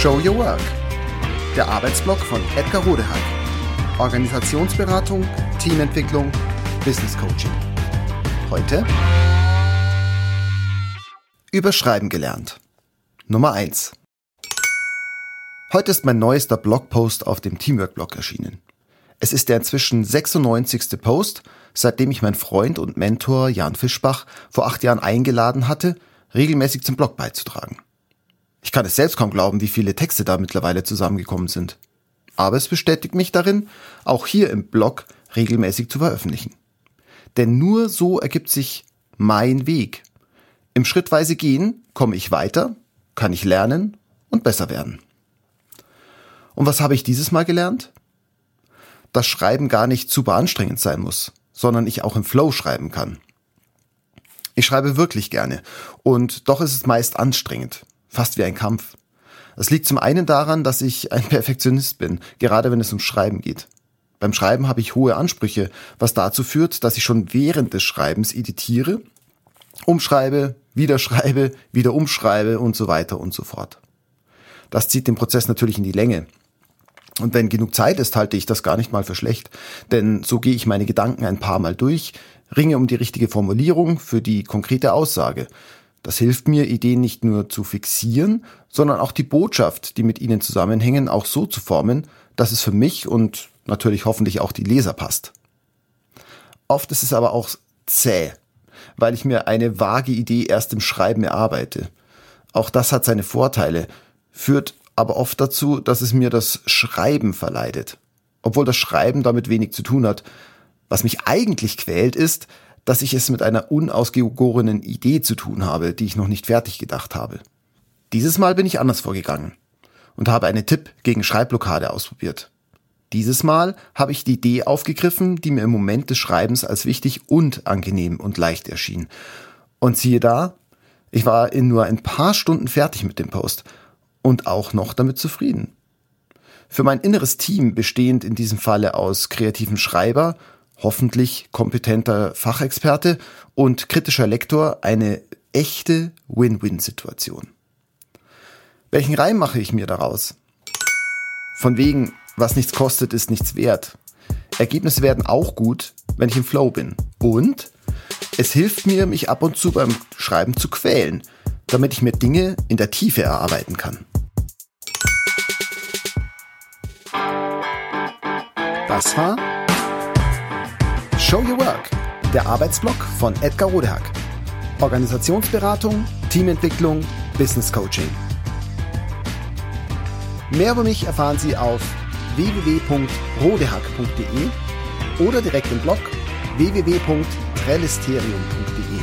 Show Your Work, der Arbeitsblock von Edgar Rodehack. Organisationsberatung, Teamentwicklung, Business Coaching. Heute Überschreiben gelernt. Nummer 1. Heute ist mein neuester Blogpost auf dem Teamwork-Blog erschienen. Es ist der inzwischen 96. Post, seitdem ich meinen Freund und Mentor Jan Fischbach vor acht Jahren eingeladen hatte, regelmäßig zum Blog beizutragen. Ich kann es selbst kaum glauben, wie viele Texte da mittlerweile zusammengekommen sind. Aber es bestätigt mich darin, auch hier im Blog regelmäßig zu veröffentlichen. Denn nur so ergibt sich mein Weg. Im schrittweise Gehen komme ich weiter, kann ich lernen und besser werden. Und was habe ich dieses Mal gelernt? Dass Schreiben gar nicht super anstrengend sein muss, sondern ich auch im Flow schreiben kann. Ich schreibe wirklich gerne und doch ist es meist anstrengend, fast wie ein Kampf. Das liegt zum einen daran, dass ich ein Perfektionist bin, gerade wenn es um Schreiben geht. Beim Schreiben habe ich hohe Ansprüche, was dazu führt, dass ich schon während des Schreibens editiere, umschreibe, wieder schreibe, wieder umschreibe und so weiter und so fort. Das zieht den Prozess natürlich in die Länge. Und wenn genug Zeit ist, halte ich das gar nicht mal für schlecht, denn so gehe ich meine Gedanken ein paar Mal durch, ringe um die richtige Formulierung für die konkrete Aussage. Das hilft mir, Ideen nicht nur zu fixieren, sondern auch die Botschaft, die mit ihnen zusammenhängen, auch so zu formen, dass es für mich und natürlich hoffentlich auch die Leser passt. Oft ist es aber auch zäh, weil ich mir eine vage Idee erst im Schreiben erarbeite. Auch das hat seine Vorteile, führt aber oft dazu, dass es mir das Schreiben verleidet. Obwohl das Schreiben damit wenig zu tun hat. Was mich eigentlich quält, ist, dass ich es mit einer unausgegorenen Idee zu tun habe, die ich noch nicht fertig gedacht habe. Dieses Mal bin ich anders vorgegangen und habe einen Tipp gegen Schreibblockade ausprobiert. Dieses Mal habe ich die Idee aufgegriffen, die mir im Moment des Schreibens als wichtig und angenehm und leicht erschien. Und siehe da, ich war in nur ein paar Stunden fertig mit dem Post und auch noch damit zufrieden. Für mein inneres Team, bestehend in diesem Falle aus kreativen Schreiber, hoffentlich kompetenter Fachexperte und kritischer Lektor, eine echte Win-Win-Situation. Welchen Reim mache ich mir daraus? Von wegen, was nichts kostet, ist nichts wert. Ergebnisse werden auch gut, wenn ich im Flow bin. Und es hilft mir, mich ab und zu beim Schreiben zu quälen, damit ich mir Dinge in der Tiefe erarbeiten kann. Das war Show Your Work, der Arbeitsblock von Edgar Rodehack. Organisationsberatung, Teamentwicklung, Business Coaching. Mehr über mich erfahren Sie auf www.rodehack.de oder direkt im Blog www.trellisterium.de.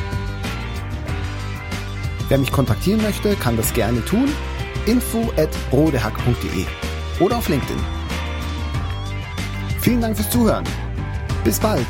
Wer mich kontaktieren möchte, kann das gerne tun. info at rodehack.de oder auf LinkedIn. Vielen Dank fürs Zuhören. Bis bald.